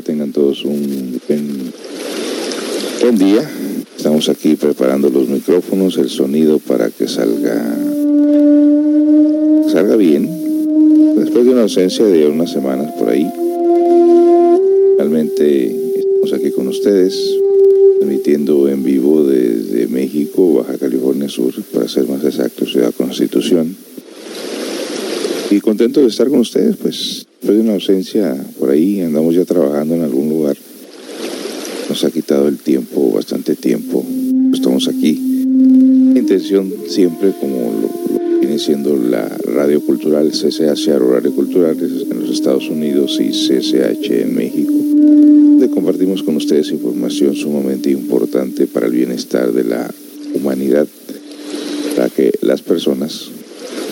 Tengan todos un buen, día. Estamos aquí preparando los micrófonos, el sonido para que salga, salga bien. Después de una ausencia de unas semanas por ahí, realmente estamos aquí con ustedes, transmitiendo en vivo desde México, Baja California Sur, para ser más exacto, Ciudad Constitución. Y contento de estar con ustedes, pues de una ausencia por ahí, andamos ya trabajando en algún lugar. Nos ha quitado el tiempo, bastante tiempo. Estamos aquí. La intención siempre, como viene siendo la radio cultural, CCH Radio Cultural en los Estados Unidos y CCH en México, donde compartimos con ustedes información sumamente importante para el bienestar de la humanidad, para que las personas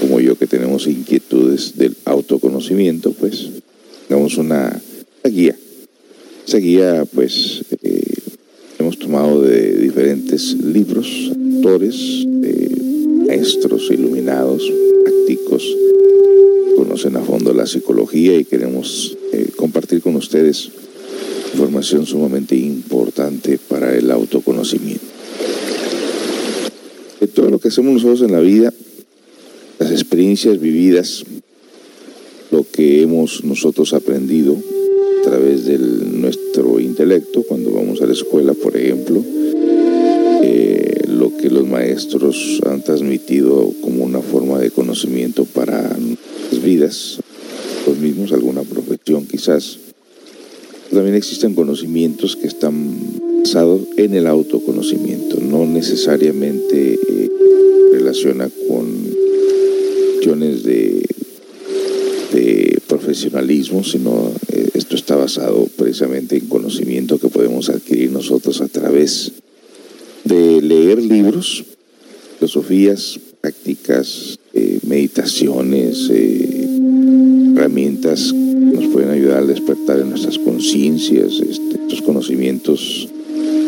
como yo que tenemos inquietudes del autoconocimiento, pues hagamos una, guía. Esa guía, pues, eh, hemos tomado de diferentes libros, autores, maestros iluminados, prácticos, conocen a fondo la psicología y queremos eh, compartir con ustedes información sumamente importante para el autoconocimiento. De todo lo que hacemos nosotros en la vida, las experiencias vividas, hemos nosotros aprendido a través de nuestro intelecto, cuando vamos a la escuela, por ejemplo, eh, lo que los maestros han transmitido como una forma de conocimiento para nuestras vidas, los mismos, alguna profesión quizás. También existen conocimientos que están basados en el autoconocimiento, no necesariamente eh, relaciona con cuestiones de, de profesionalismo, sino eh, esto está basado precisamente en conocimiento que podemos adquirir nosotros a través de leer libros, filosofías, prácticas, eh, meditaciones, eh, herramientas que nos pueden ayudar al despertar en nuestras conciencias, este, estos conocimientos.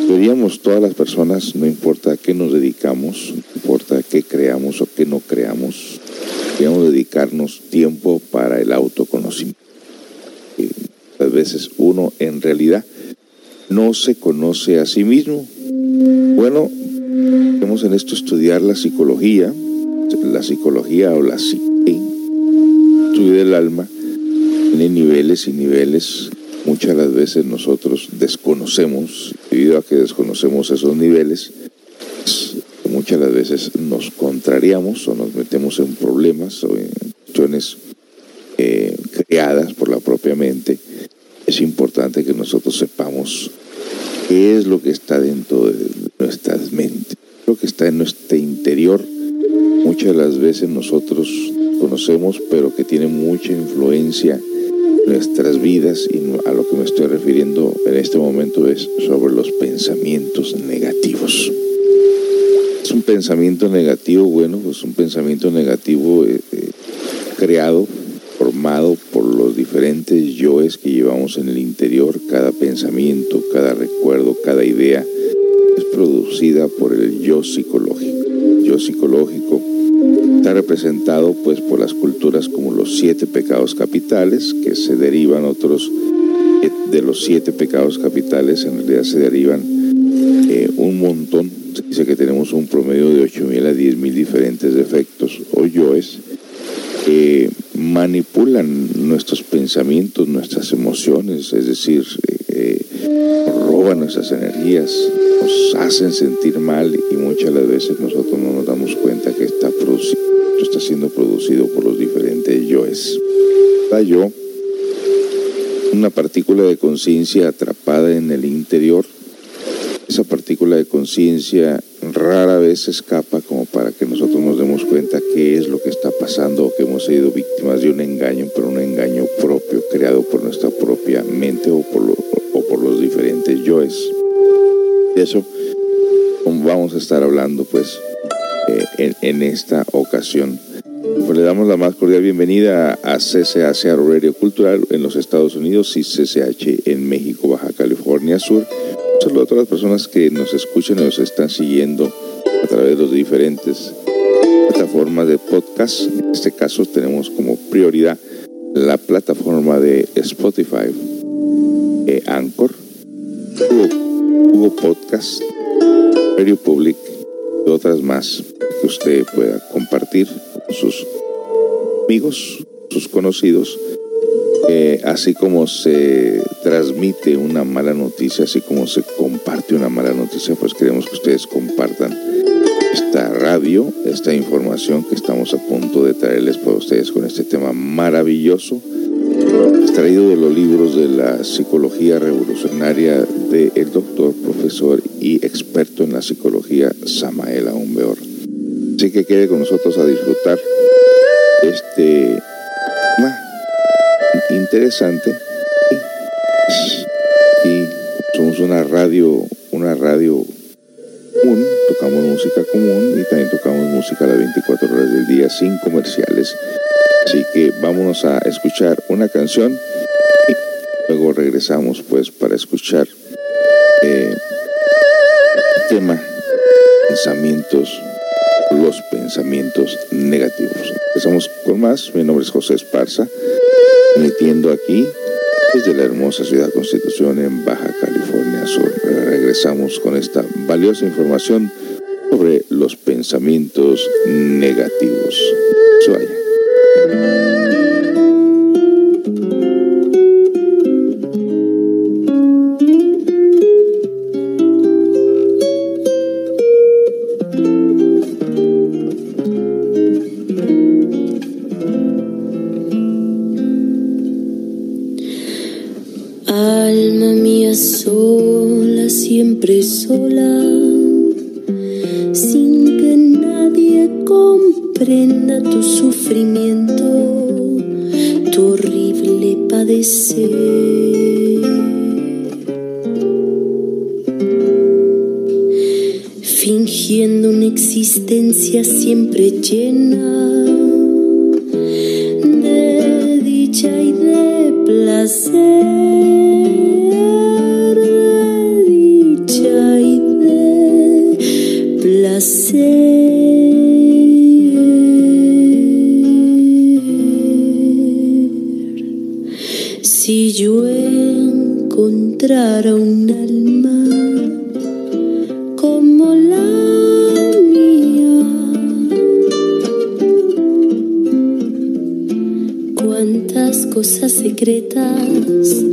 Deberíamos todas las personas, no importa a qué nos dedicamos, no importa a qué creamos o qué no creamos, deberíamos dedicarnos tiempo para el autoconocimiento. a veces uno en realidad no se conoce a sí mismo. Bueno, tenemos en esto estudiar la psicología, la psicología o la psique, estudio del alma, tiene niveles y niveles. Muchas las veces nosotros desconocemos, debido a que desconocemos esos niveles, muchas de las veces nos contrariamos o nos en problemas o en cuestiones eh, creadas por la propia mente. Es importante que nosotros sepamos qué es lo que está dentro de nuestras mentes, lo que está en nuestro interior. Muchas de las veces nosotros conocemos, pero que tiene mucha influencia en nuestras vidas y a lo que me estoy refiriendo en este momento es sobre los pensamientos negativos. Pensamiento negativo, bueno, pues un pensamiento negativo eh, eh, creado, formado por los diferentes yoes que llevamos en el interior. Cada pensamiento, cada recuerdo, cada idea es producida por el yo psicológico. Yo psicológico está representado pues por las culturas como los siete pecados capitales, que se derivan otros eh, de los siete pecados capitales, en realidad se derivan un montón dice que tenemos un promedio de 8.000 a 10.000 diferentes defectos o yoes que manipulan nuestros pensamientos, nuestras emociones, es decir, eh, roban nuestras energías, nos hacen sentir mal y muchas veces nosotros no nos damos cuenta que está, está siendo producido por los diferentes yoes. Está yo, una partícula de conciencia atrapada en el interior de conciencia rara vez escapa como para que nosotros nos demos cuenta qué es lo que está pasando o que hemos sido víctimas de un engaño, pero un engaño propio, creado por nuestra propia mente o por, o por los diferentes yoes. De eso vamos a estar hablando pues eh, en, en esta ocasión. Pues le damos la más cordial bienvenida a CCH Radio Cultural en los Estados Unidos y CCH en México, Baja California Sur. Saludo a todas las personas que nos escuchan y nos están siguiendo a través de los diferentes plataformas de podcast. En este caso tenemos como prioridad la plataforma de Spotify, eh, Anchor, Google, Podcast, Radio Public y otras más que usted pueda compartir con sus amigos, sus conocidos, eh, así como se transmite una mala noticia, así como se comparte una mala noticia, pues queremos que ustedes compartan esta radio, esta información que estamos a punto de traerles para ustedes con este tema maravilloso, extraído de los libros de la psicología revolucionaria del doctor, profesor y experto en la psicología Samael Aumbeor. Así que quede con nosotros a disfrutar este tema interesante y somos una radio, una radio común, tocamos música común y también tocamos música a las 24 horas del día sin comerciales. Así que vámonos a escuchar una canción y luego regresamos pues para escuchar eh, el tema pensamientos, los pensamientos negativos. Empezamos con más. Mi nombre es José Esparza, emitiendo aquí desde la hermosa ciudad Constitución en Baja California Sur. Regresamos con esta valiosa información sobre los pensamientos negativos. Suaya. Secretas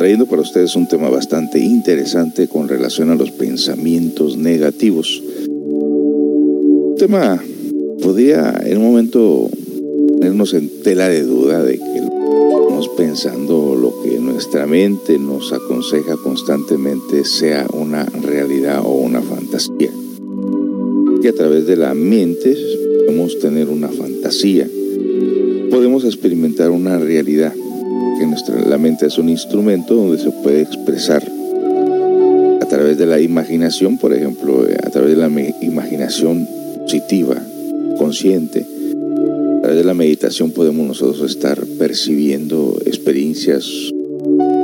trayendo, para ustedes un tema bastante interesante con relación a los pensamientos negativos. Un tema podría en un momento ponernos en tela de duda de que estamos pensando lo que nuestra mente nos aconseja constantemente sea una realidad o una fantasía. Que a través de la mente podemos tener una fantasía podemos experimentar una realidad, que nuestra, la mente es un instrumento donde se puede expresar a través de la imaginación, por ejemplo, eh, a través de la imaginación positiva, consciente. A través de la meditación podemos nosotros estar percibiendo experiencias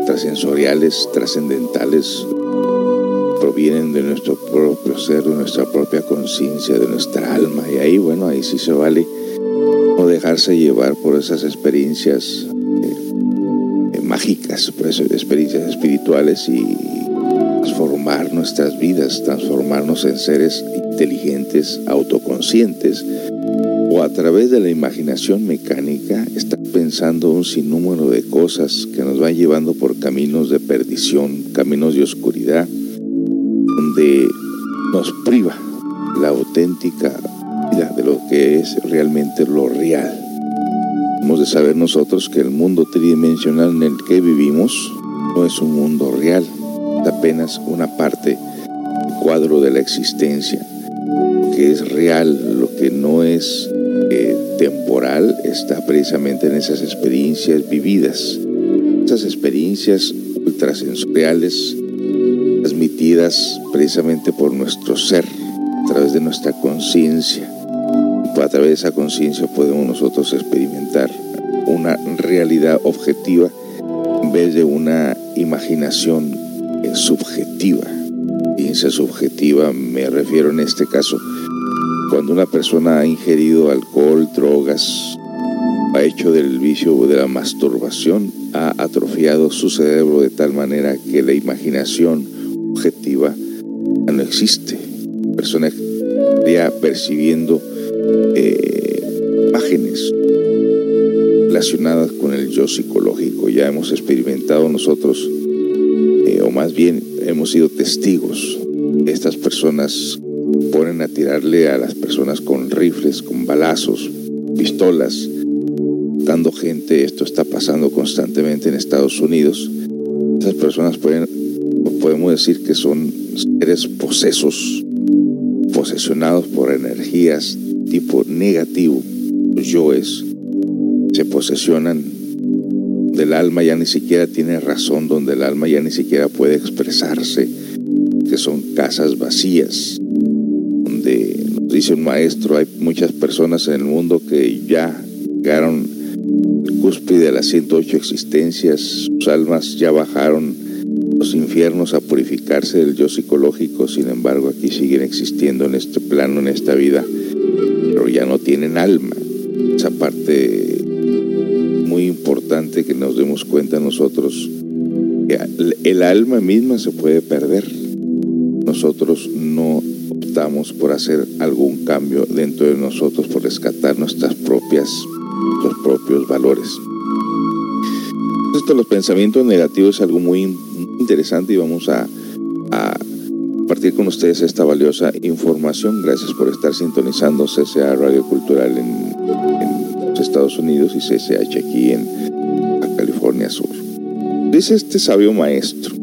trasensoriales, trascendentales, provienen de nuestro propio ser, de nuestra propia conciencia, de nuestra alma. Y ahí, bueno, ahí sí se vale no dejarse llevar por esas experiencias mágicas, pues, experiencias espirituales y transformar nuestras vidas, transformarnos en seres inteligentes, autoconscientes, o a través de la imaginación mecánica estar pensando un sinnúmero de cosas que nos van llevando por caminos de perdición, caminos de oscuridad, donde nos priva la auténtica de lo que es realmente lo real. De saber nosotros que el mundo tridimensional en el que vivimos no es un mundo real, es apenas una parte del cuadro de la existencia. Lo que es real, lo que no es eh, temporal, está precisamente en esas experiencias vividas, esas experiencias ultrasensoriales transmitidas precisamente por nuestro ser, a través de nuestra conciencia a través de esa conciencia podemos nosotros experimentar una realidad objetiva en vez de una imaginación subjetiva. Ciencia subjetiva me refiero en este caso cuando una persona ha ingerido alcohol, drogas, ha hecho del vicio de la masturbación, ha atrofiado su cerebro de tal manera que la imaginación objetiva ya no existe. La persona estaría percibiendo eh, imágenes relacionadas con el yo psicológico. Ya hemos experimentado nosotros, eh, o más bien hemos sido testigos. Estas personas ponen a tirarle a las personas con rifles, con balazos, pistolas, dando gente. Esto está pasando constantemente en Estados Unidos. Estas personas pueden, podemos decir que son seres posesos, posesionados por energías tipo negativo, los yoes, se posesionan del alma, ya ni siquiera tiene razón, donde el alma ya ni siquiera puede expresarse, que son casas vacías, donde dice un maestro, hay muchas personas en el mundo que ya llegaron al cúspide de las 108 existencias, sus almas ya bajaron los infiernos a purificarse del yo psicológico, sin embargo aquí siguen existiendo en este plano, en esta vida pero ya no tienen alma. Esa parte importante que nos demos cuenta nosotros, el alma misma se puede perder. Nosotros no optamos por hacer algún cambio dentro de nosotros, por rescatar nuestras propias propios valores. Esto, los pensamientos negativos es algo muy interesante y vamos a, a compartir con ustedes esta valiosa información. Gracias por estar sintonizando CCA Radio Cultural en, en los Estados Unidos y CCH aquí en. Dice este sabio maestro,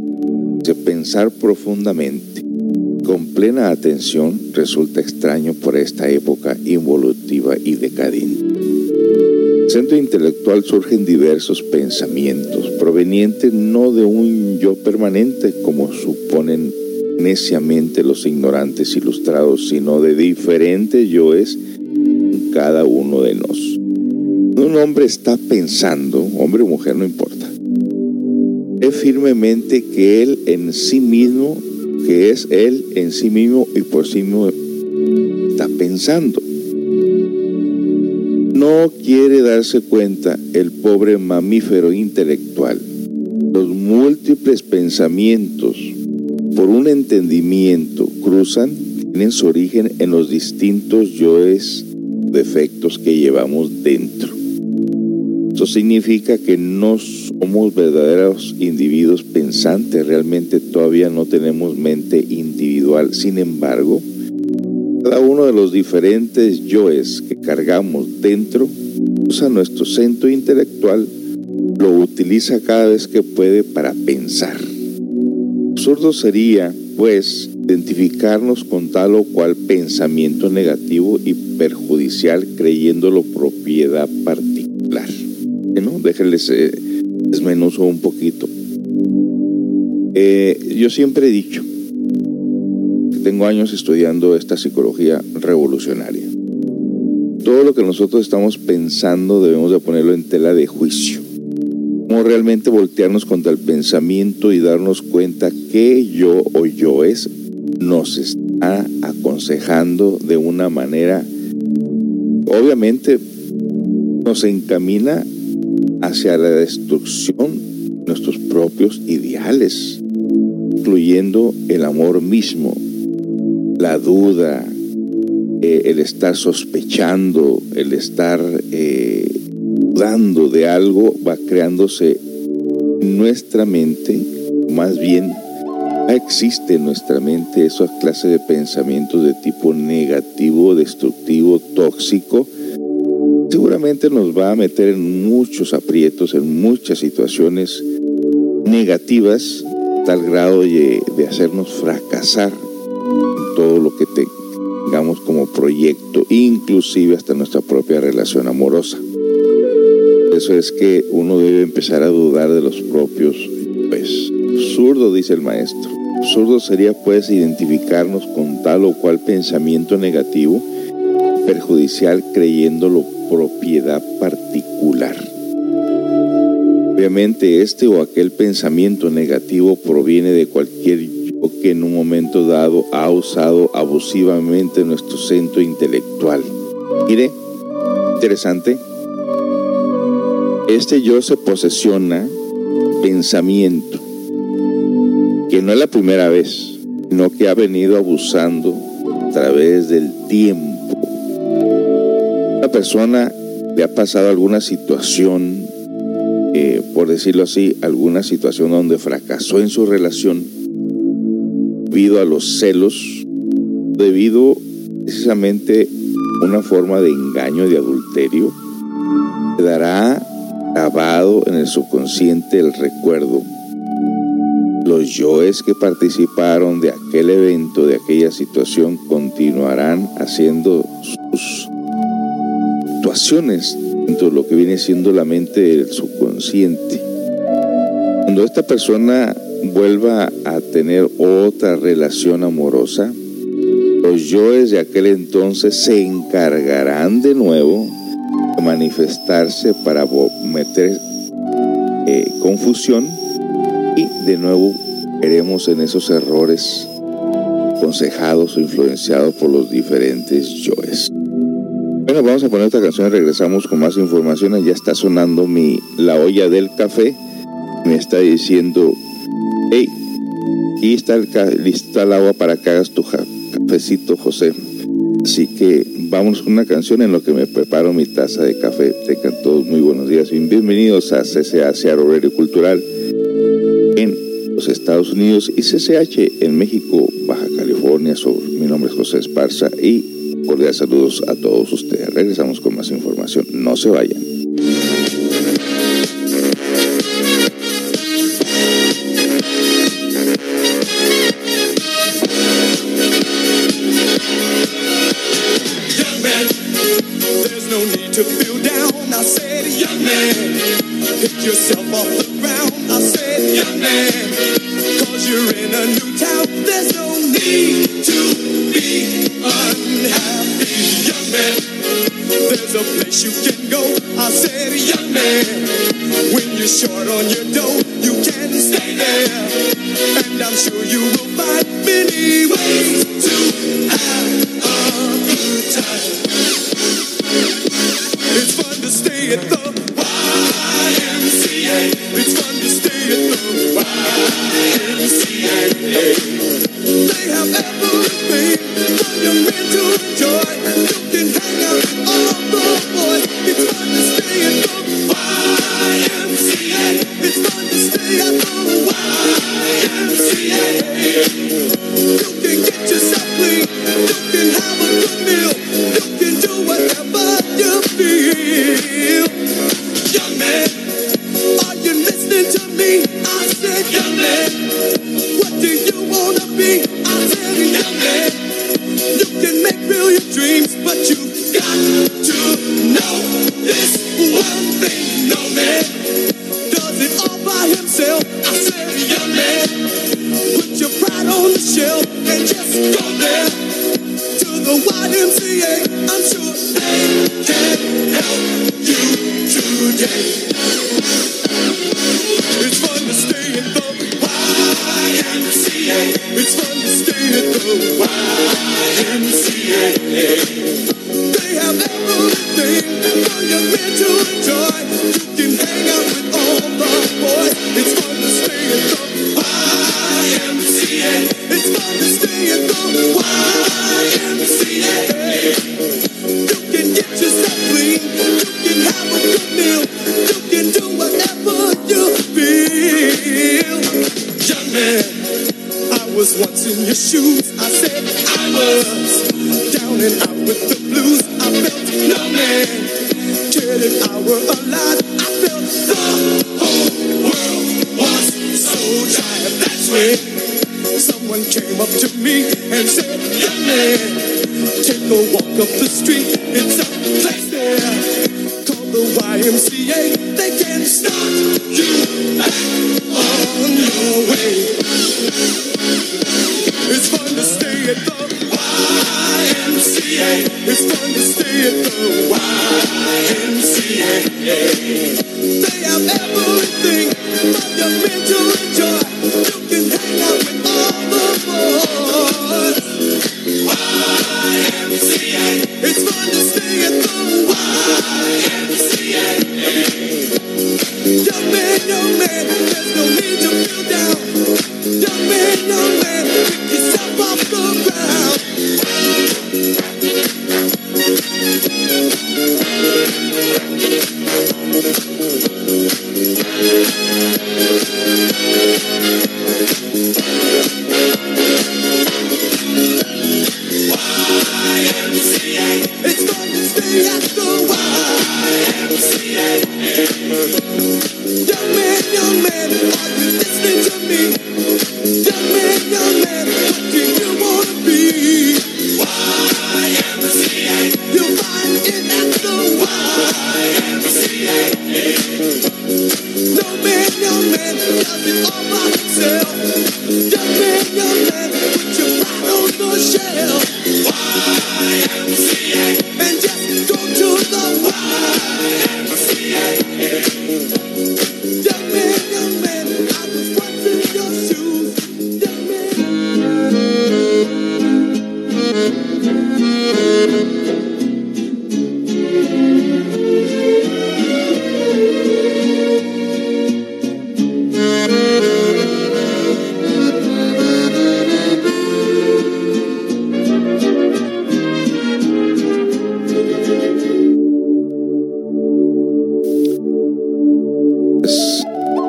de pensar profundamente, con plena atención, resulta extraño por esta época involutiva y decadente. centro intelectual surgen diversos pensamientos, provenientes no de un yo permanente, como suponen neciamente los ignorantes ilustrados, sino de diferentes yoes en cada uno de nosotros. Un hombre está pensando, hombre o mujer no importa, es firmemente que Él en sí mismo, que es Él en sí mismo y por sí mismo está pensando. No quiere darse cuenta el pobre mamífero intelectual. Los múltiples pensamientos por un entendimiento cruzan, tienen su origen en los distintos yoes defectos que llevamos dentro. Eso significa que no somos verdaderos individuos pensantes, realmente todavía no tenemos mente individual. Sin embargo, cada uno de los diferentes yoes que cargamos dentro usa nuestro centro intelectual, lo utiliza cada vez que puede para pensar. Absurdo sería, pues, identificarnos con tal o cual pensamiento negativo y perjudicial creyéndolo propiedad particular. ¿No? Déjenles eh, un poquito. Eh, yo siempre he dicho que tengo años estudiando esta psicología revolucionaria. Todo lo que nosotros estamos pensando debemos de ponerlo en tela de juicio. Cómo realmente voltearnos contra el pensamiento y darnos cuenta que yo o yo es nos está aconsejando de una manera, obviamente nos encamina hacia la destrucción de nuestros propios ideales, incluyendo el amor mismo, la duda, eh, el estar sospechando, el estar eh, dudando de algo, va creándose en nuestra mente, más bien existe en nuestra mente esa clase de pensamientos de tipo negativo, destructivo, tóxico, seguramente nos va a meter en muchos aprietos, en muchas situaciones negativas, tal grado de, de hacernos fracasar en todo lo que tengamos como proyecto, inclusive hasta nuestra propia relación amorosa. Eso es que uno debe empezar a dudar de los propios, pues, absurdo, dice el maestro. Absurdo sería pues identificarnos con tal o cual pensamiento negativo, perjudicial creyéndolo propiedad particular. Obviamente este o aquel pensamiento negativo proviene de cualquier yo que en un momento dado ha usado abusivamente nuestro centro intelectual. Mire, interesante. Este yo se posesiona pensamiento, que no es la primera vez, sino que ha venido abusando a través del tiempo persona le ha pasado alguna situación, eh, por decirlo así, alguna situación donde fracasó en su relación debido a los celos, debido precisamente a una forma de engaño, de adulterio, quedará grabado en el subconsciente el recuerdo. Los yoes que participaron de aquel evento, de aquella situación, continuarán haciendo actuaciones dentro de lo que viene siendo la mente del subconsciente. Cuando esta persona vuelva a tener otra relación amorosa, los yoes de aquel entonces se encargarán de nuevo de manifestarse para meter eh, confusión y de nuevo veremos en esos errores aconsejados o influenciados por los diferentes yoes. Bueno, vamos a poner esta canción y regresamos con más información. Ya está sonando mi la olla del café. Me está diciendo, hey, aquí está el, está el agua para que hagas tu cafecito, José. Así que vamos con una canción en lo que me preparo mi taza de café. Tengan todos muy buenos días y bienvenidos a CCA Seattle Cultural en los Estados Unidos y CCH en México, Baja California Sur. Mi nombre es José Esparza y cordiales saludos a todos ustedes. Regresamos con más información. No se vayan. You meant to enjoy. You can hang out all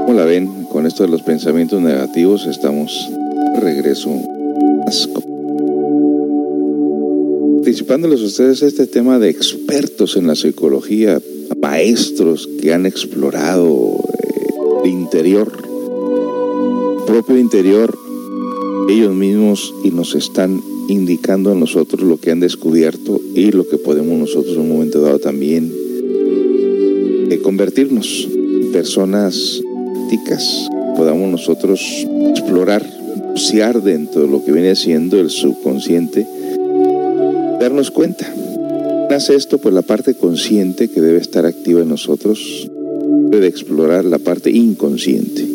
¿Cómo la ven? Con esto de los pensamientos negativos estamos de regreso. Participándoles a ustedes este tema de expertos en la psicología, maestros que han explorado eh, el interior, propio interior, ellos mismos y nos están indicando a nosotros lo que han descubierto y lo que podemos nosotros en un momento dado también eh, convertirnos en personas podamos nosotros explorar, bucear dentro de lo que viene siendo el subconsciente, darnos cuenta. Nace esto por la parte consciente que debe estar activa en nosotros, debe explorar la parte inconsciente.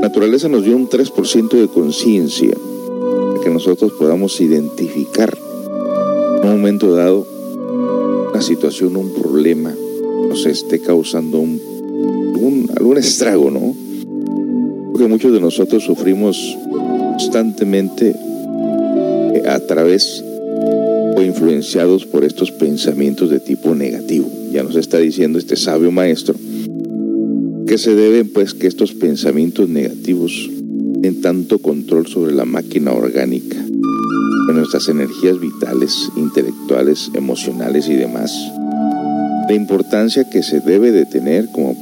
Naturaleza nos dio un 3% de conciencia que nosotros podamos identificar en un momento dado una situación, un problema, nos esté causando un, algún estrago, ¿no? Porque muchos de nosotros sufrimos constantemente eh, a través o influenciados por estos pensamientos de tipo negativo. Ya nos está diciendo este sabio maestro que se deben pues que estos pensamientos negativos en tanto control sobre la máquina orgánica, de nuestras energías vitales, intelectuales, emocionales y demás. La importancia que se debe de tener como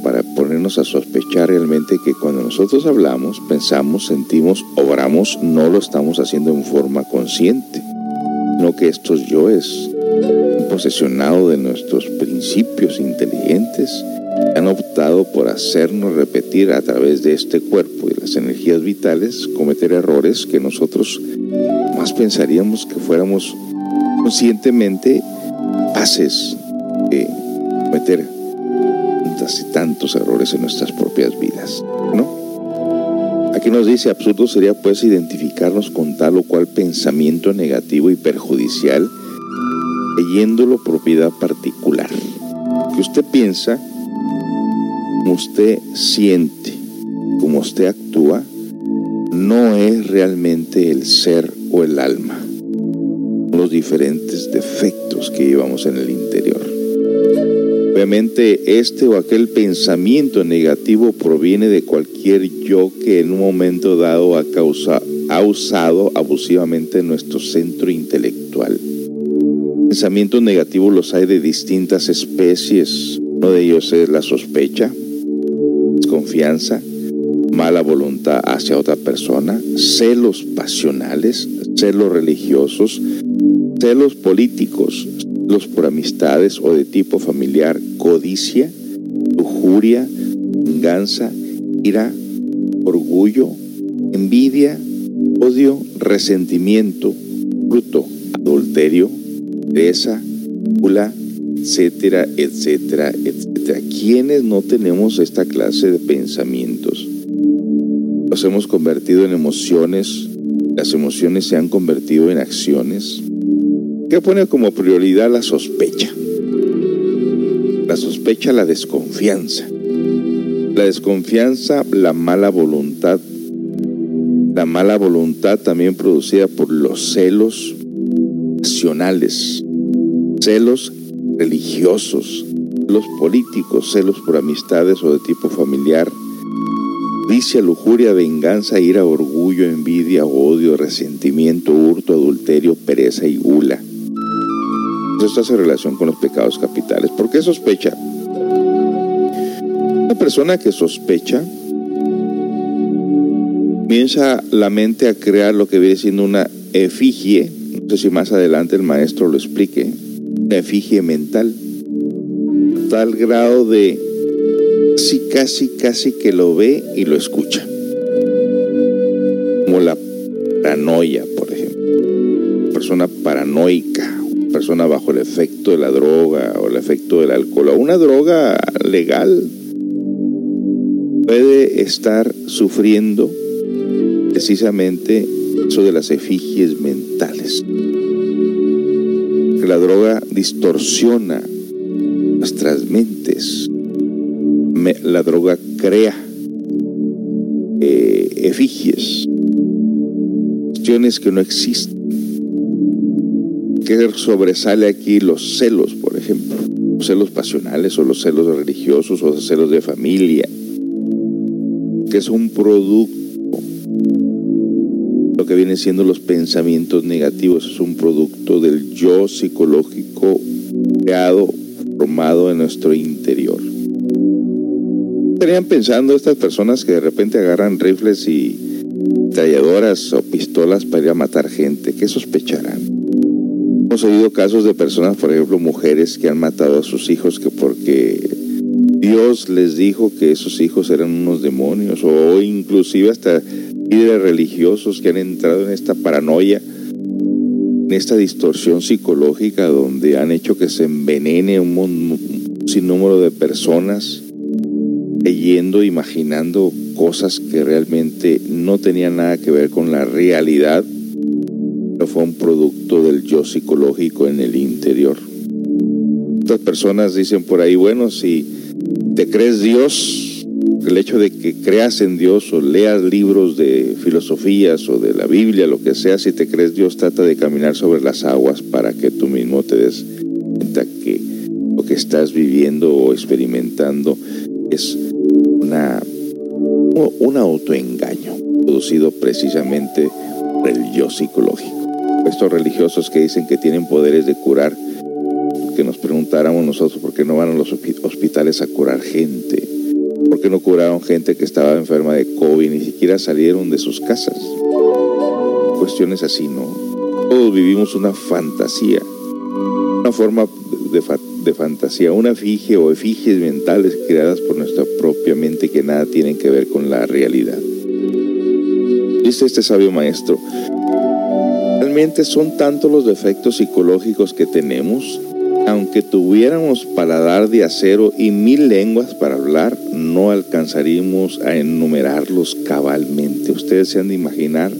ponernos a sospechar realmente que cuando nosotros hablamos, pensamos, sentimos, obramos, no lo estamos haciendo en forma consciente, no que estos yoes, posesionados de nuestros principios inteligentes, han optado por hacernos repetir a través de este cuerpo y las energías vitales, cometer errores que nosotros más pensaríamos que fuéramos conscientemente capaces de cometer y tantos errores en nuestras propias vidas, ¿no? Aquí nos dice, absurdo sería pues identificarnos con tal o cual pensamiento negativo y perjudicial, leyéndolo propiedad particular. Que usted piensa como usted siente, como usted actúa, no es realmente el ser o el alma, los diferentes defectos que llevamos en el interior. Obviamente este o aquel pensamiento negativo proviene de cualquier yo que en un momento dado ha, ha usado abusivamente nuestro centro intelectual. Pensamientos negativos los hay de distintas especies. Uno de ellos es la sospecha, desconfianza, mala voluntad hacia otra persona, celos pasionales, celos religiosos, celos políticos, celos por amistades o de tipo familiar, codicia, lujuria, venganza, ira, orgullo, envidia, odio, resentimiento, fruto, adulterio, pereza, gula, etcétera, etcétera, etcétera. ¿Quiénes no tenemos esta clase de pensamientos? Los hemos convertido en emociones, las emociones se han convertido en acciones. ¿Qué pone como prioridad la sospecha? Sospecha, la desconfianza. La desconfianza, la mala voluntad. La mala voluntad también producida por los celos nacionales, celos religiosos, celos políticos, celos por amistades o de tipo familiar, vicia, lujuria, venganza, ira, orgullo, envidia, odio, resentimiento, hurto, adulterio, pereza y gula. Esto hace relación con los pecados capitales. ¿Por qué sospecha? Una persona que sospecha comienza la mente a crear lo que viene siendo una efigie, no sé si más adelante el maestro lo explique, efigie mental, tal grado de casi, casi, casi que lo ve y lo escucha. Como la paranoia, por ejemplo. Persona paranoica, persona bajo el efecto de la droga o el efecto del alcohol o una droga legal puede estar sufriendo precisamente eso de las efigies mentales la droga distorsiona nuestras mentes. la droga crea eh, efigies, cuestiones que no existen. ¿Qué sobresale aquí los celos, por ejemplo? Los celos pasionales o los celos religiosos o los celos de familia. Que es un producto, lo que viene siendo los pensamientos negativos, es un producto del yo psicológico creado, formado en nuestro interior. Estarían pensando estas personas que de repente agarran rifles y tralladoras o pistolas para ir a matar gente, ¿qué sospecharán? Hemos oído casos de personas, por ejemplo, mujeres que han matado a sus hijos que porque Dios les dijo que esos hijos eran unos demonios o inclusive hasta líderes religiosos que han entrado en esta paranoia, en esta distorsión psicológica donde han hecho que se envenene un sinnúmero de personas leyendo, imaginando cosas que realmente no tenían nada que ver con la realidad, pero fue un producto del yo psicológico en el interior. Otras personas dicen por ahí, bueno, si te crees Dios, el hecho de que creas en Dios o leas libros de filosofías o de la Biblia, lo que sea, si te crees Dios, trata de caminar sobre las aguas para que tú mismo te des cuenta que lo que estás viviendo o experimentando es una, un autoengaño producido precisamente por el yo psicológico. Estos religiosos que dicen que tienen poderes de curar que nos preguntáramos nosotros por qué no van a los hospitales a curar gente, por qué no curaron gente que estaba enferma de COVID, ni siquiera salieron de sus casas. Cuestiones así, ¿no? Todos vivimos una fantasía, una forma de, fantasía, una efigie o efigies mentales creadas por nuestra propia mente que nada tienen que ver con la realidad. Dice este sabio maestro, realmente son tantos los defectos psicológicos que tenemos aunque tuviéramos paladar de acero y mil lenguas para hablar, no alcanzaríamos a enumerarlos cabalmente. Ustedes se han de imaginar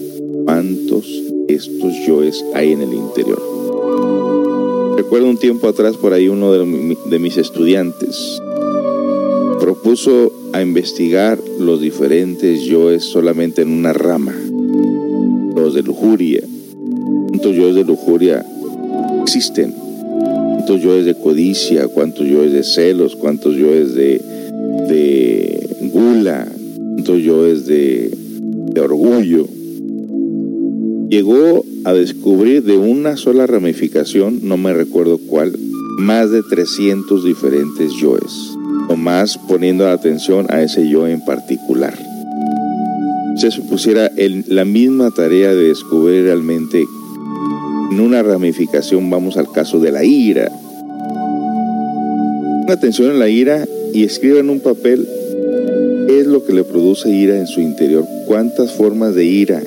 cuántos estos yoes hay en el interior. Recuerdo un tiempo atrás por ahí uno de, de mis estudiantes propuso a investigar los diferentes yoes solamente en una rama, los de lujuria. ¿Cuántos yoes de lujuria existen? Cuántos yo es de codicia, cuántos yo es de celos, cuántos yo es de, de gula, cuántos yo es de, de orgullo. Llegó a descubrir de una sola ramificación, no me recuerdo cuál, más de 300 diferentes yoes, o más poniendo atención a ese yo en particular. Se pusiera en la misma tarea de descubrir realmente en una ramificación vamos al caso de la ira. Ponga atención en la ira y escriba en un papel qué es lo que le produce ira en su interior, cuántas formas de ira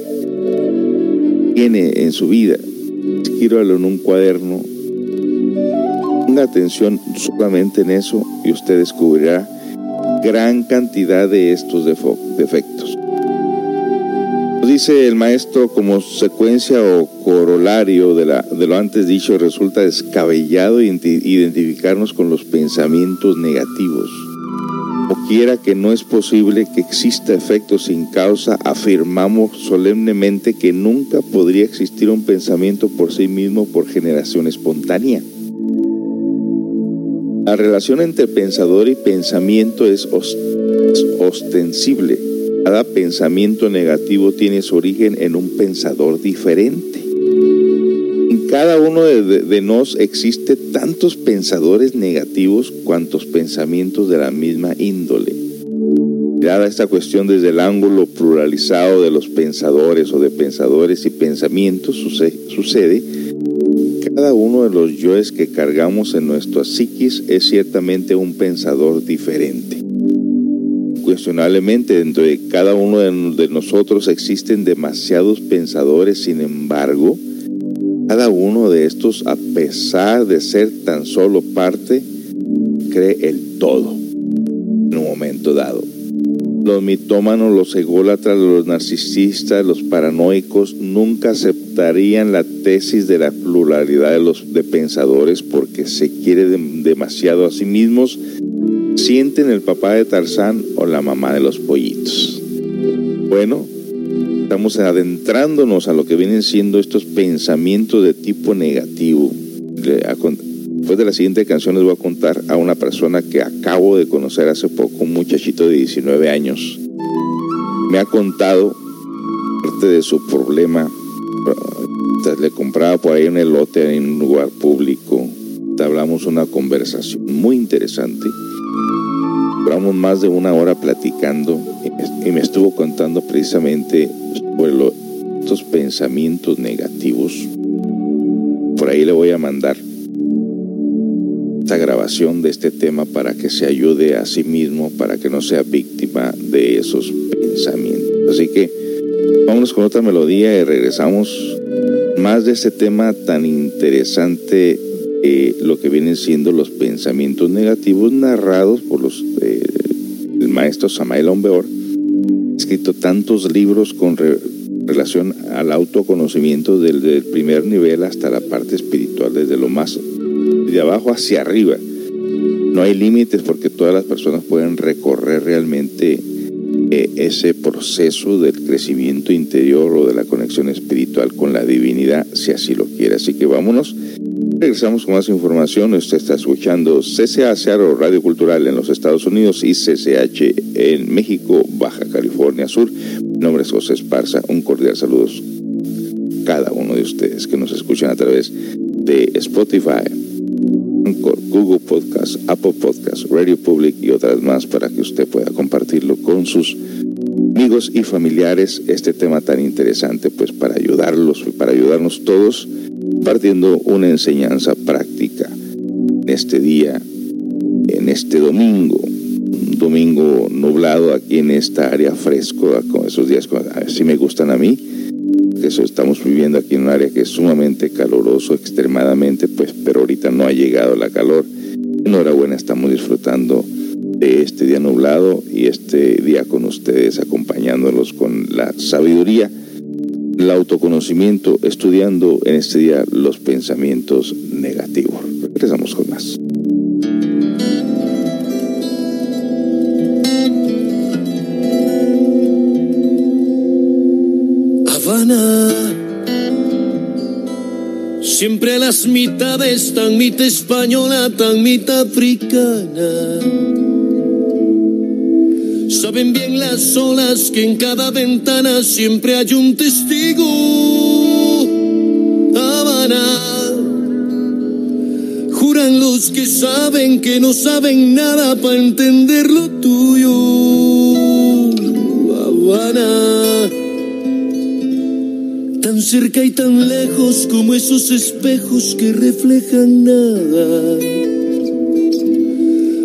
tiene en su vida. Escríbalo en un cuaderno. Ponga atención solamente en eso y usted descubrirá gran cantidad de estos defectos dice el maestro, como secuencia o corolario de, la, de lo antes dicho, resulta descabellado identificarnos con los pensamientos negativos. O quiera que no es posible que exista efecto sin causa, afirmamos solemnemente que nunca podría existir un pensamiento por sí mismo por generación espontánea. La relación entre pensador y pensamiento es ostensible cada pensamiento negativo tiene su origen en un pensador diferente. En cada uno de, nos existe tantos pensadores negativos cuantos pensamientos de la misma índole. Mirada esta cuestión desde el ángulo pluralizado de los pensadores o de pensadores y pensamientos, sucede, sucede cada uno de los yoes que cargamos en nuestra psiquis es ciertamente un pensador diferente. Incuestionablemente dentro de cada uno de, nosotros existen demasiados pensadores, sin embargo, cada uno de estos, a pesar de ser tan solo parte, cree el todo en un momento dado. Los mitómanos, los ególatras, los narcisistas, los paranoicos nunca aceptarían la tesis de la pluralidad de los pensadores porque se quiere demasiado a sí mismos sienten el papá de Tarzán o la mamá de los pollitos. Bueno, estamos adentrándonos a lo que vienen siendo estos pensamientos de tipo negativo. Después de la siguiente canción les voy a contar a una persona que acabo de conocer hace poco, un muchachito de 19 años. me ha contado parte de su problema. Le compraba por ahí un elote en un lugar público. Hablamos una conversación muy interesante. Duramos más de una hora platicando y me estuvo contando precisamente sobre estos pensamientos negativos. Por ahí le voy a mandar esta grabación de este tema para que se ayude a sí mismo, para que no sea víctima de esos pensamientos. Así que vámonos con otra melodía y regresamos más de este tema tan interesante, eh, lo que vienen siendo los pensamientos negativos narrados por los eh, el maestro Samael Ombeor, escrito tantos libros con relación al autoconocimiento desde el primer nivel hasta la parte espiritual, desde lo más de abajo hacia arriba. No hay límites porque todas las personas pueden recorrer realmente eh, ese proceso del crecimiento interior o de la conexión espiritual con la divinidad, si así lo quiere. Así que vámonos. Regresamos con más información. Usted está escuchando CCH o Radio Cultural en los Estados Unidos y CCH en México, Baja California Sur. Mi nombre es José Esparza. Un cordial saludo a cada uno de ustedes que nos escuchan a través de Spotify, Google Podcast, Apple Podcast, Radio Public y otras más para que usted pueda compartirlo con sus y familiares este tema tan interesante, pues para ayudarlos y para ayudarnos todos, partiendo una enseñanza práctica en este día, en este domingo, un domingo nublado aquí en esta área fresco, con esos días, así me gustan a mí, eso estamos viviendo aquí en un área que es sumamente caluroso, extremadamente, pues, pero ahorita no ha llegado la calor. Enhorabuena, estamos disfrutando de este día nublado y este día con ustedes, acompañándolos con la sabiduría, el autoconocimiento, estudiando en este día los pensamientos negativos. Regresamos con más. Siempre las mitades, tan mitad española, tan mitad africana. Saben bien las olas que en cada ventana siempre hay un testigo. Habana. Juran los que saben que no saben nada para entender lo tuyo. Habana tan cerca y tan lejos como esos espejos que reflejan nada.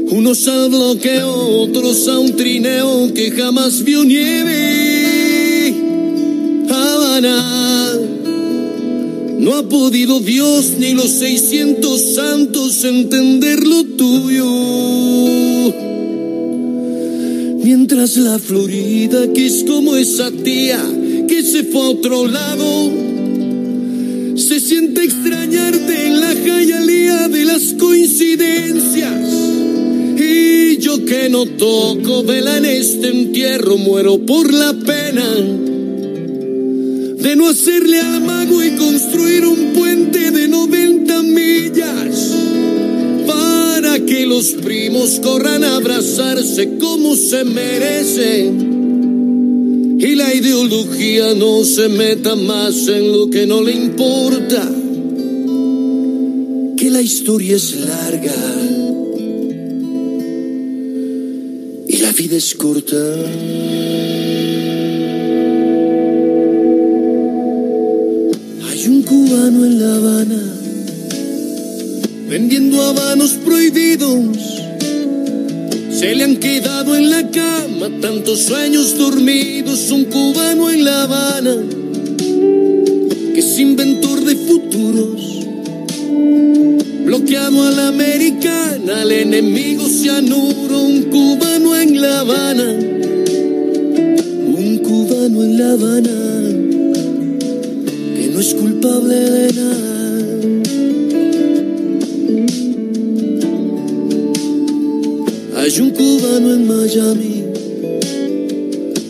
Unos al bloqueo, otros a un trineo que jamás vio nieve. Habana, no ha podido Dios ni los 600 santos entender lo tuyo. Mientras la Florida, que es como esa tía, que se fue a otro lado. Se siente extrañarte en la jayalía de las coincidencias. Que no toco vela en este entierro, muero por la pena de no hacerle al mago y construir un puente de 90 millas para que los primos corran a abrazarse como se merecen y la ideología no se meta más en lo que no le importa, que la historia es larga Hay un cubano en La Habana vendiendo habanos prohibidos. Se le han quedado en la cama tantos sueños dormidos, un cubano en La Habana, que es inventor de futuros. La americana, al enemigo cianuro, un cubano en La Habana, un cubano en La Habana, que no es culpable de nada. Hay un cubano en Miami,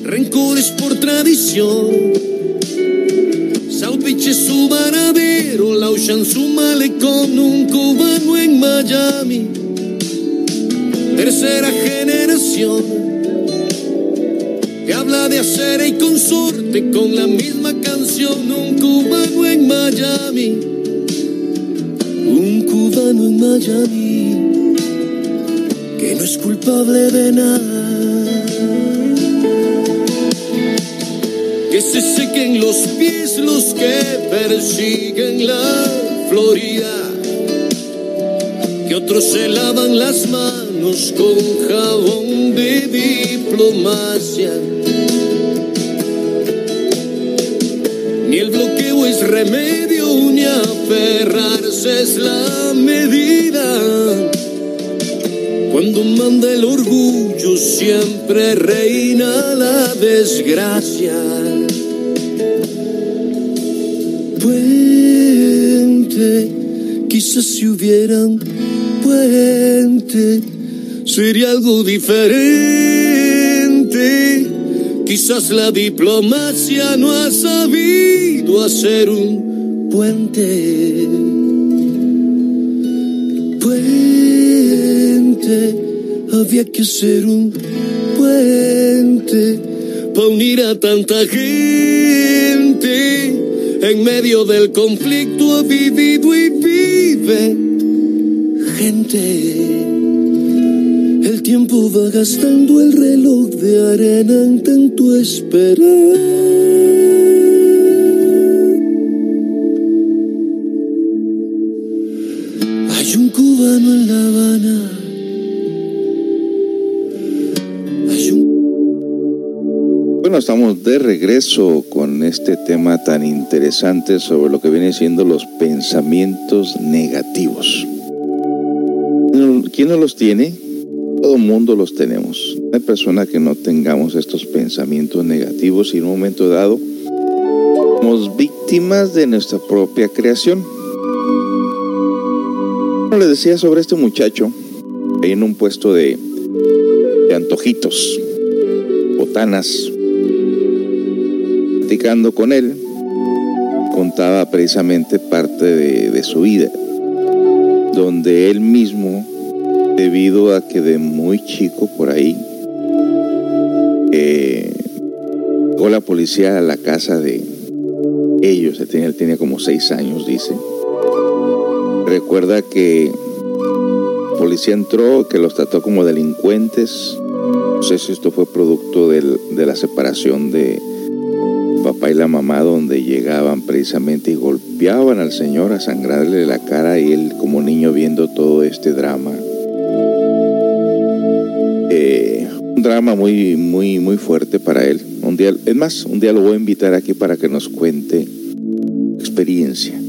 rencores por tradición. Su varadero, la Ocean su malecón, un cubano en Miami. Tercera generación, que habla de hacer y consorte con la misma canción. Un cubano en Miami, un cubano en Miami, que no es culpable de nada. Se sequen los pies los que persiguen la Florida. Que otros se lavan las manos con jabón de diplomacia. Ni el bloqueo es remedio, ni aferrarse es la medida. Cuando manda el orgullo siempre reina la desgracia. Puente, quizás si hubiera un puente, sería algo diferente. Quizás la diplomacia no ha sabido hacer un puente. Puente, había que hacer un puente para unir a tanta gente. En medio del conflicto ha vivido y vive gente. El tiempo va gastando el reloj de arena en tanto esperar. De regreso con este tema tan interesante sobre lo que viene siendo los pensamientos negativos. ¿Quién no los tiene? Todo mundo los tenemos. Hay persona que no tengamos estos pensamientos negativos y en un momento dado somos víctimas de nuestra propia creación. Como les decía sobre este muchacho, en un puesto de antojitos, botanas, platicando con él, contaba precisamente parte de, su vida, donde él mismo, debido a que de muy chico por ahí, eh, llegó la policía a la casa de ellos, él tenía, él tenía como seis años, dice. Recuerda que la policía entró, que los trató como delincuentes. No sé si esto fue producto del- de la separación de papá y la mamá, donde llegaban precisamente y golpeaban al señor a sangrarle la cara y él como niño viendo todo este drama. Eh, un drama muy, muy, muy fuerte para él. Un día, es más, un día lo voy a invitar aquí para que nos cuente experiencia.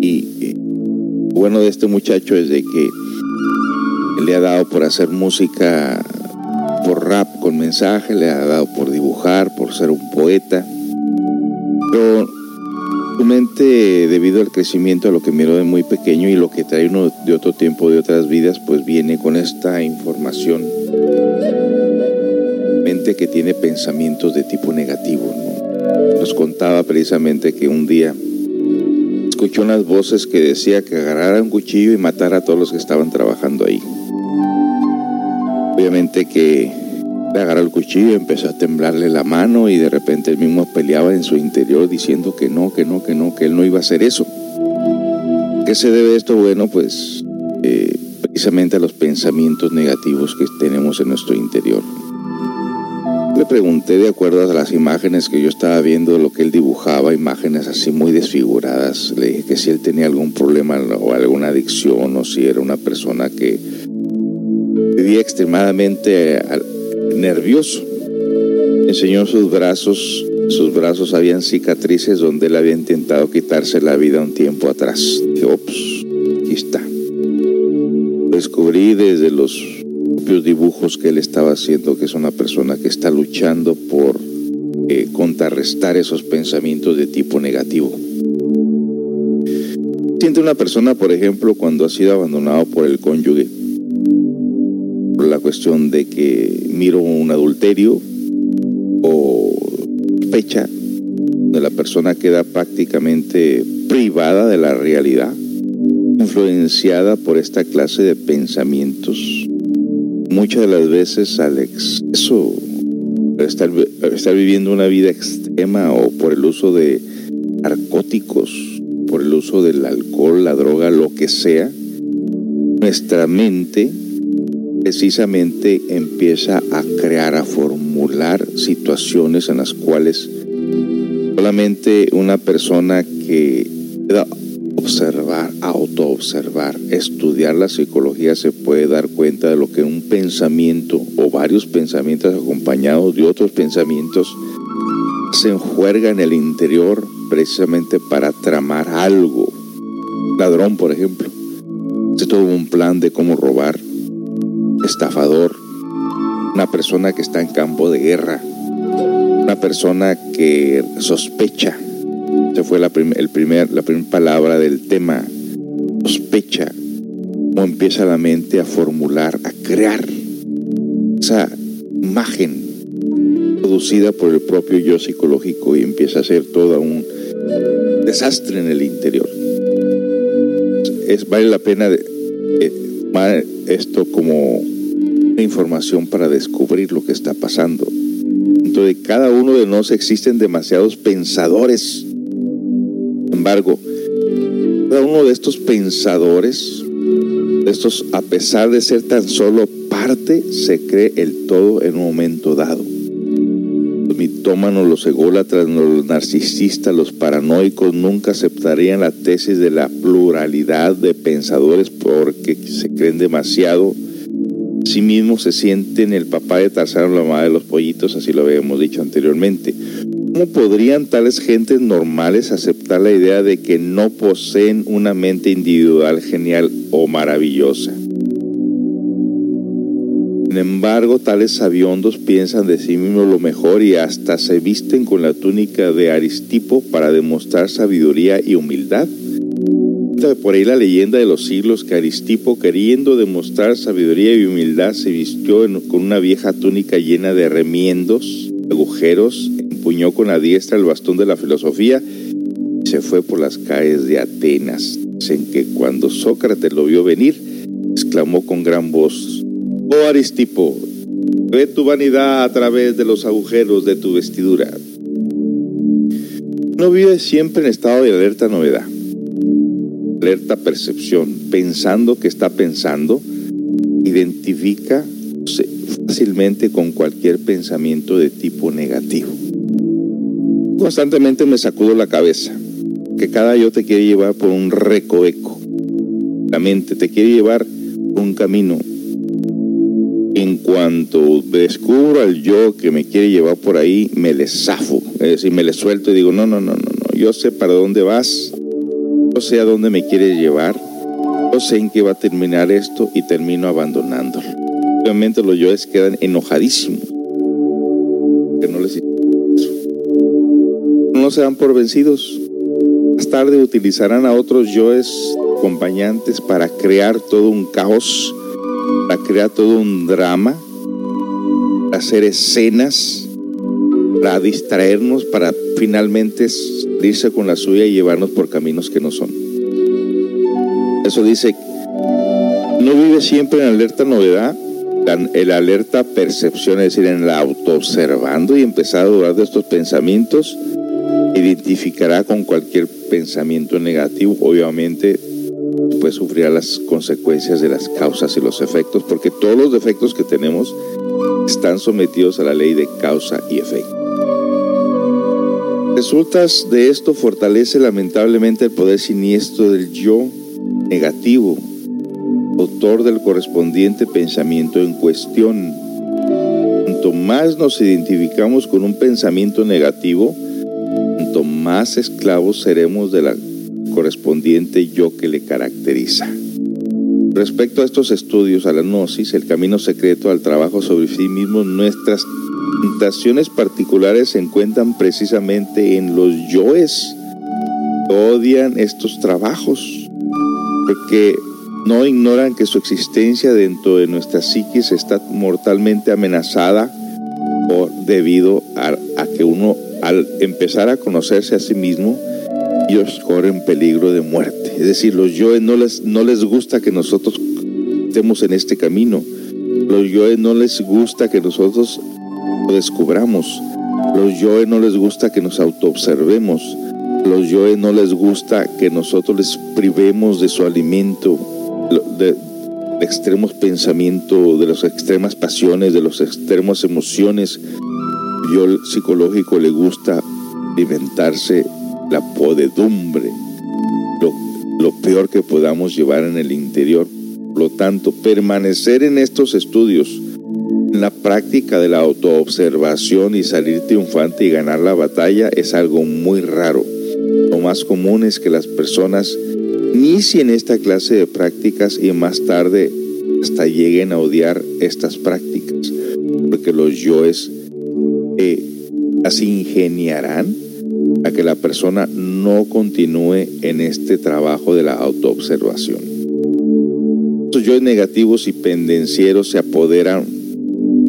Y eh, bueno de este muchacho es de que le ha dado por hacer música por rap con mensaje, le ha dado por dibujar, por ser un poeta. Pero su mente, debido al crecimiento, a lo que miró de muy pequeño y lo que trae uno de otro tiempo, de otras vidas, pues viene con esta información. Mente que tiene pensamientos de tipo negativo. ¿no? Nos contaba precisamente que un día escuchó unas voces que decía que agarrara un cuchillo y matara a todos los que estaban trabajando ahí. Obviamente que le agarró el cuchillo empezó a temblarle la mano y de repente él mismo peleaba en su interior diciendo que no, que no, que no, que él no iba a hacer eso. ¿Qué se debe esto? Bueno, pues eh, precisamente a los pensamientos negativos que tenemos en nuestro interior. Le pregunté de acuerdo a las imágenes que yo estaba viendo, lo que él dibujaba, imágenes así muy desfiguradas. Le dije que si él tenía algún problema o alguna adicción o si era una persona que vivía extremadamente nervioso. Enseñó sus brazos, sus brazos habían cicatrices donde él había intentado quitarse la vida un tiempo atrás. Dije, ops, aquí está. Descubrí desde los propios dibujos que él estaba haciendo que es una persona que está luchando por eh, contrarrestar esos pensamientos de tipo negativo. Siente una persona, por ejemplo, cuando ha sido abandonado por el cónyuge, la cuestión de que miro un adulterio o fecha de la persona queda prácticamente privada de la realidad, influenciada por esta clase de pensamientos, muchas de las veces al exceso estar, estar viviendo una vida extrema o por el uso de narcóticos, por el uso del alcohol, la droga, lo que sea, nuestra mente precisamente empieza a crear, a formular situaciones en las cuales solamente una persona que pueda observar, autoobservar, estudiar la psicología se puede dar cuenta de lo que un pensamiento o varios pensamientos acompañados de otros pensamientos se enjuerga en el interior precisamente para tramar algo. Ladrón, por ejemplo, se todo un plan de cómo robar, estafador, una persona que está en campo de guerra, una persona que sospecha. Esa fue la, el primer, la primera palabra del tema, sospecha. Cómo empieza la mente a formular, a crear esa imagen producida por el propio yo psicológico y empieza a ser todo un desastre en el interior. Es, vale la pena de, tomar esto como información para descubrir lo que está pasando. Dentro de cada uno de nosotros existen demasiados pensadores. Sin embargo, cada uno de estos pensadores, estos, a pesar de ser tan solo parte, se cree el todo en un momento dado. Los mitómanos, los ególatras, los narcisistas, los paranoicos nunca aceptarían la tesis de la pluralidad de pensadores porque se creen demasiado sí mismo se sienten el papá de Tarzán la mamá de los pollitos, así lo habíamos dicho anteriormente. ¿Cómo podrían tales gentes normales aceptar la idea de que no poseen una mente individual genial o maravillosa? Sin embargo, tales sabiondos piensan de sí mismos lo mejor y hasta se visten con la túnica de Aristipo para demostrar sabiduría y humildad por ahí la leyenda de los siglos que Aristipo, queriendo demostrar sabiduría y humildad, se vistió con una vieja túnica llena de remiendos, agujeros, empuñó con la diestra el bastón de la filosofía y se fue por las calles de Atenas. En que cuando Sócrates lo vio venir, exclamó con gran voz, Oh Aristipo, ve tu vanidad a través de los agujeros de tu vestidura. No vive siempre en estado de alerta novedad alerta percepción, pensando que está pensando, identifica fácilmente con cualquier pensamiento de tipo negativo. Constantemente me sacudo la cabeza, que cada yo te quiere llevar por un recoveco. La mente te quiere llevar por un camino. En cuanto descubro al yo que me quiere llevar por ahí, me le zafo, es decir, me le suelto y digo, no, no, no, no, no, yo sé para dónde vas, yo sé a dónde me quieres llevar, yo sé en qué va a terminar esto y termino abandonándolo. Obviamente los yoes quedan enojadísimos. Que no les no se dan por vencidos. Más tarde utilizarán a otros yoes acompañantes para crear todo un caos, para crear todo un drama, para hacer escenas, para distraernos, para finalmente irse con la suya y llevarnos por caminos que no son. Eso dice, no vive siempre en alerta novedad, el alerta percepción, es decir, en la autoobservando y empezar a dudar de estos pensamientos, identificará con cualquier pensamiento negativo, obviamente pues sufrirá las consecuencias de las causas y los efectos, porque todos los defectos que tenemos están sometidos a la ley de causa y efecto. Resultas de esto fortalece lamentablemente el poder siniestro del yo negativo, autor del correspondiente pensamiento en cuestión. Cuanto más nos identificamos con un pensamiento negativo, cuanto más esclavos seremos de la correspondiente yo que le caracteriza. Respecto a estos estudios, a la gnosis, el camino secreto al trabajo sobre sí mismo, nuestras tentaciones particulares se encuentran precisamente en los yoes odian estos trabajos, porque no ignoran que su existencia dentro de nuestra psiquis está mortalmente amenazada por, debido a, a, que uno al empezar a conocerse a sí mismo, ellos corren peligro de muerte. Es decir, los yoes no les, no les gusta que nosotros estemos en este camino. Los yoes no les gusta que nosotros lo descubramos. Los yoes no les gusta que nos autoobservemos. Los yoes no les gusta que nosotros les privemos de su alimento, de, extremos pensamientos, de las extremas pasiones, de las extremas emociones. Yo psicológico le gusta alimentarse la podedumbre, lo, peor que podamos llevar en el interior. Por lo tanto, permanecer en estos estudios, la práctica de la autoobservación y salir triunfante y ganar la batalla es algo muy raro. Lo más común es que las personas inicien esta clase de prácticas y más tarde hasta lleguen a odiar estas prácticas, porque los yoes eh, las ingeniarán a que la persona no continúe en este trabajo de la autoobservación. Los yoes negativos y pendencieros se apoderan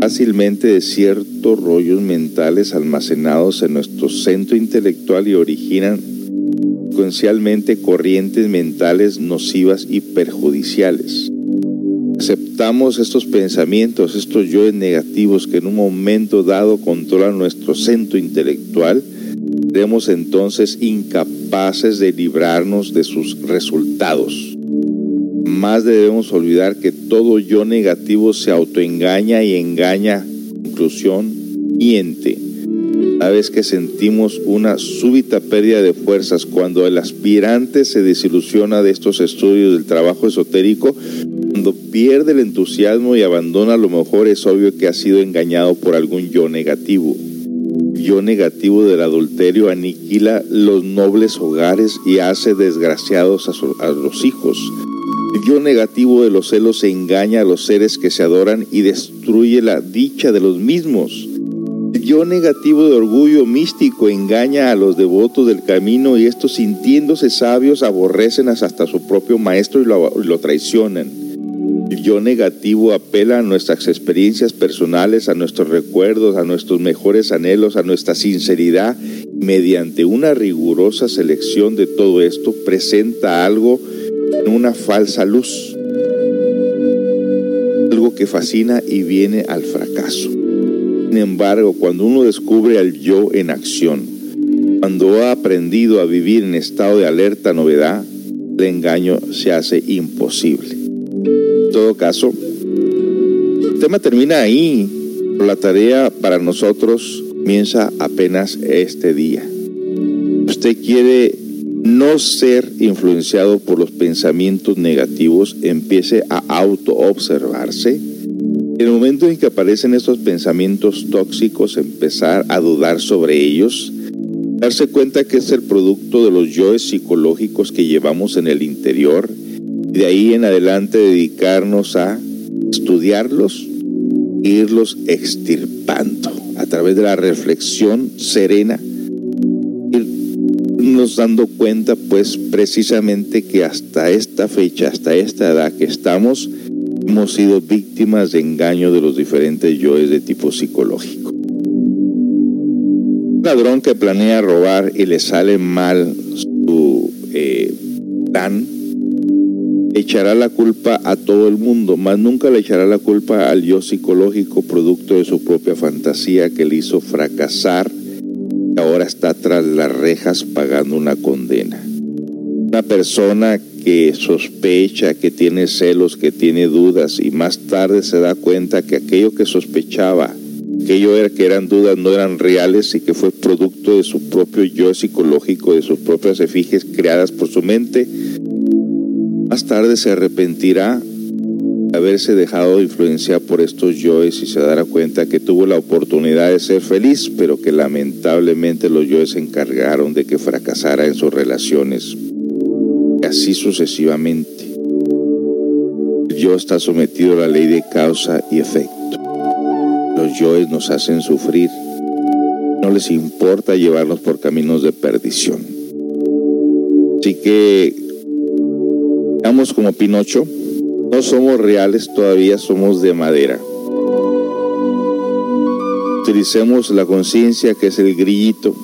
fácilmente de ciertos rollos mentales almacenados en nuestro centro intelectual y originan consecuencialmente corrientes mentales nocivas y perjudiciales. Aceptamos estos pensamientos, estos yoes negativos que en un momento dado controlan nuestro centro intelectual, seremos entonces incapaces de librarnos de sus resultados. Más debemos olvidar que todo yo negativo se autoengaña y engaña, conclusión, miente cada vez que sentimos una súbita pérdida de fuerzas, cuando el aspirante se desilusiona de estos estudios del trabajo esotérico, cuando pierde el entusiasmo y abandona lo mejor, es obvio que ha sido engañado por algún yo negativo. El yo negativo del adulterio aniquila los nobles hogares y hace desgraciados a, a los hijos. Yo negativo de los celos engaña a los seres que se adoran y destruye la dicha de los mismos. Yo negativo de orgullo místico engaña a los devotos del camino y estos sintiéndose sabios aborrecen hasta su propio maestro y lo, lo traicionan. Yo negativo apela a nuestras experiencias personales, a nuestros recuerdos, a nuestros mejores anhelos, a nuestra sinceridad. Mediante una rigurosa selección de todo esto, presenta algo en una falsa luz. Algo que fascina y viene al fracaso. Sin embargo, cuando uno descubre al yo en acción, cuando ha aprendido a vivir en estado de alerta novedad, el engaño se hace imposible. En todo caso, el tema termina ahí, pero la tarea para nosotros comienza apenas este día. Usted quiere no ser influenciado por los pensamientos negativos, empiece a auto-observarse. En el momento en que aparecen estos pensamientos tóxicos, empezar a dudar sobre ellos, darse cuenta que es el producto de los yoes psicológicos que llevamos en el interior y de ahí en adelante dedicarnos a estudiarlos irlos extirpando a través de la reflexión serena, irnos dando cuenta pues precisamente que hasta esta fecha, hasta esta edad que estamos, hemos sido víctimas de engaño de los diferentes yoes de tipo psicológico. Un ladrón que planea robar y le sale mal su eh, plan, echará la culpa a todo el mundo, mas nunca le echará la culpa al yo psicológico producto de su propia fantasía que le hizo fracasar ahora está tras las rejas pagando una condena. Una persona que sospecha, que tiene celos, que tiene dudas y más tarde se da cuenta que aquello que sospechaba, aquello era, que eran dudas no eran reales y que fue producto de su propio yo psicológico, de sus propias efigies creadas por su mente, más tarde se arrepentirá haberse dejado influenciar por estos yoes y se dará cuenta que tuvo la oportunidad de ser feliz, pero que lamentablemente los yoes se encargaron de que fracasara en sus relaciones y así sucesivamente. El yo está sometido a la ley de causa y efecto. Los yoes nos hacen sufrir. No les importa llevarnos por caminos de perdición. Así que, digamos como Pinocho, no somos reales todavía, somos de madera. Utilicemos la conciencia que es el grillito.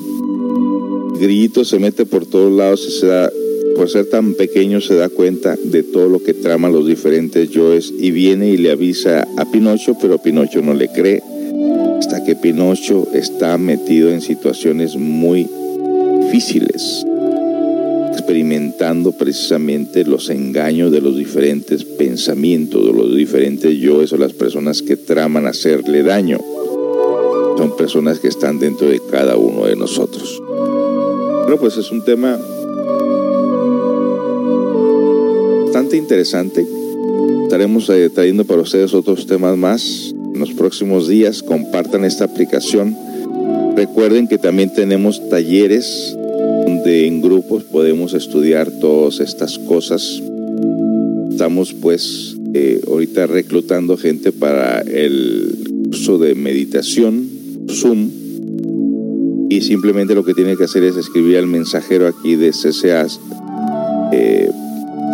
El grillito se mete por todos lados y se da por ser tan pequeño se da cuenta de todo lo que traman los diferentes yoes y viene y le avisa a Pinocho, pero Pinocho no le cree. hasta que Pinocho está metido en situaciones muy difíciles, experimentando precisamente los engaños de los diferentes pensamientos, de los diferentes yoes o las personas que traman hacerle daño. Son personas que están dentro de cada uno de nosotros. Bueno, pues es un tema bastante interesante. Estaremos eh, trayendo para ustedes otros temas más en los próximos días. Compartan esta aplicación. Recuerden que también tenemos talleres donde en grupos podemos estudiar todas estas cosas. Estamos pues eh, ahorita reclutando gente para el curso de meditación, Zoom. Y simplemente lo que tiene que hacer es escribir al mensajero aquí de CCA eh,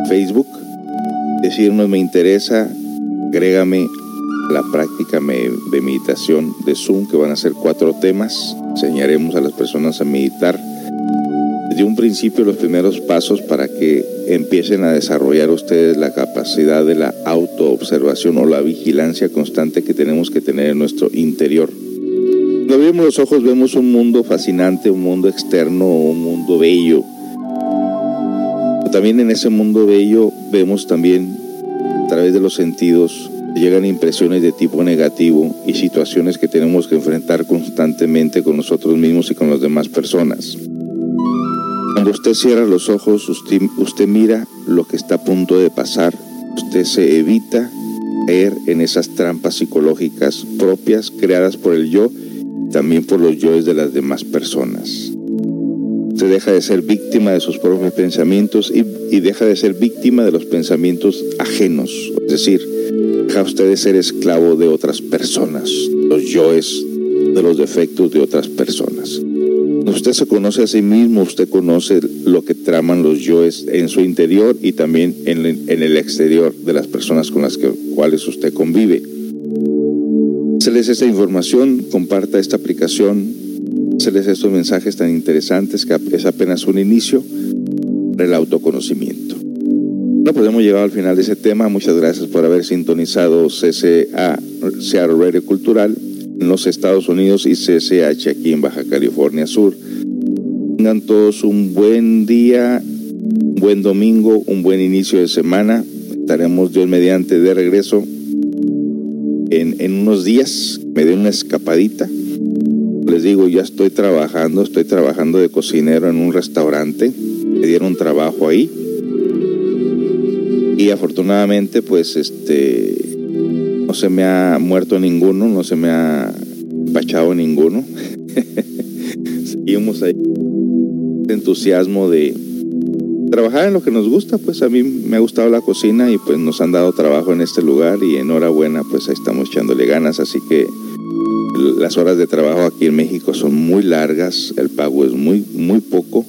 Facebook, decirnos me interesa, agrégame la práctica de meditación de Zoom, que van a ser cuatro temas. Enseñaremos a las personas a meditar desde un principio los primeros pasos para que empiecen a desarrollar ustedes la capacidad de la autoobservación o la vigilancia constante que tenemos que tener en nuestro interior. Cuando abrimos los ojos vemos un mundo fascinante, un mundo externo, un mundo bello. también en ese mundo bello vemos también a través de los sentidos llegan impresiones de tipo negativo y situaciones que tenemos que enfrentar constantemente con nosotros mismos y con las demás personas. Cuando usted cierra los ojos, usted, mira lo que está a punto de pasar, usted se evita caer en esas trampas psicológicas propias creadas por el yo, también por los yoes de las demás personas. Usted deja de ser víctima de sus propios pensamientos y, y deja de ser víctima de los pensamientos ajenos, es decir, deja usted de ser esclavo de otras personas, los yoes de los defectos de otras personas. Usted se conoce a sí mismo, usted conoce lo que traman los yoes en su interior y también en, el exterior de las personas con las que, cuales usted convive. Se les esta información, comparta esta aplicación, se les estos mensajes tan interesantes que es apenas un inicio del autoconocimiento. No podemos llegar al final de ese tema. Muchas gracias por haber sintonizado CCA, Seattle Radio Cultural en los Estados Unidos y CCH aquí en Baja California Sur. Tengan todos un buen día, un buen domingo, un buen inicio de semana. Estaremos Dios mediante de regreso en, en unos días. Me dé una escapadita. Les digo, ya estoy trabajando, estoy trabajando de cocinero en un restaurante. Me dieron trabajo ahí y afortunadamente pues este se me ha muerto ninguno, no se me ha bachado ninguno. Seguimos ahí entusiasmo de trabajar en lo que nos gusta, pues a mí me ha gustado la cocina y pues nos han dado trabajo en este lugar y enhorabuena, pues ahí estamos echándole ganas, así que las horas de trabajo aquí en México son muy largas, el pago es muy muy poco,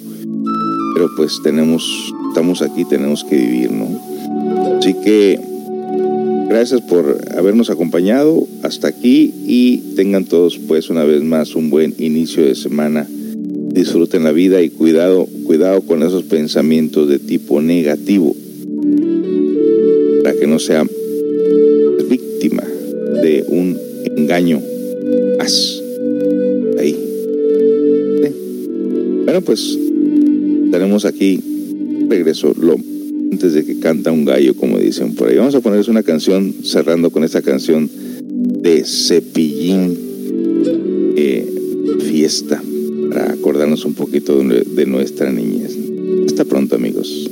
pero pues tenemos estamos aquí, tenemos que vivir, ¿no? Así que gracias por habernos acompañado hasta aquí y tengan todos pues una vez más un buen inicio de semana. Disfruten la vida y cuidado, cuidado con esos pensamientos de tipo negativo para que no sea víctima de un engaño más. Ahí. Bueno, pues tenemos aquí regreso lo antes de que canta un gallo, como dicen por ahí. Vamos a ponerles una canción, cerrando con esta canción de Cepillín eh, Fiesta, para acordarnos un poquito de, de nuestra niñez. Hasta pronto, amigos.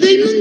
del mundo.